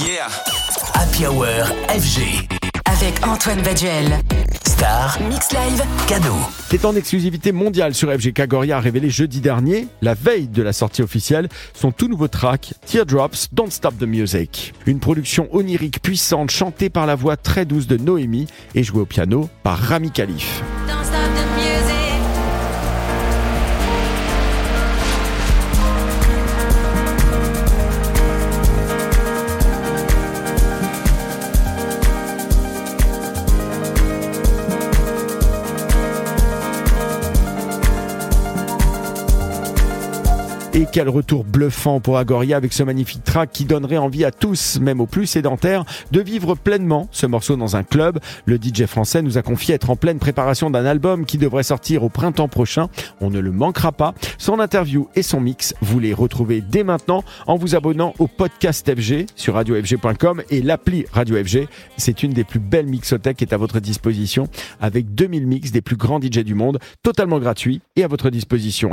Yeah. Happy Hour FG. Avec Antoine Baduel. Star. Mix Live. Cadeau. C'est en exclusivité mondiale sur FG Goria a révélé jeudi dernier, la veille de la sortie officielle, son tout nouveau track, Teardrops Don't Stop the Music. Une production onirique puissante chantée par la voix très douce de Noémie et jouée au piano par Rami Khalif. Don't stop the Et quel retour bluffant pour Agoria avec ce magnifique track qui donnerait envie à tous, même aux plus sédentaires, de vivre pleinement ce morceau dans un club. Le DJ français nous a confié être en pleine préparation d'un album qui devrait sortir au printemps prochain. On ne le manquera pas. Son interview et son mix, vous les retrouvez dès maintenant en vous abonnant au podcast FG sur radiofg.com et l'appli Radio FG. C'est une des plus belles mixothèques qui est à votre disposition avec 2000 mix des plus grands DJ du monde, totalement gratuits et à votre disposition.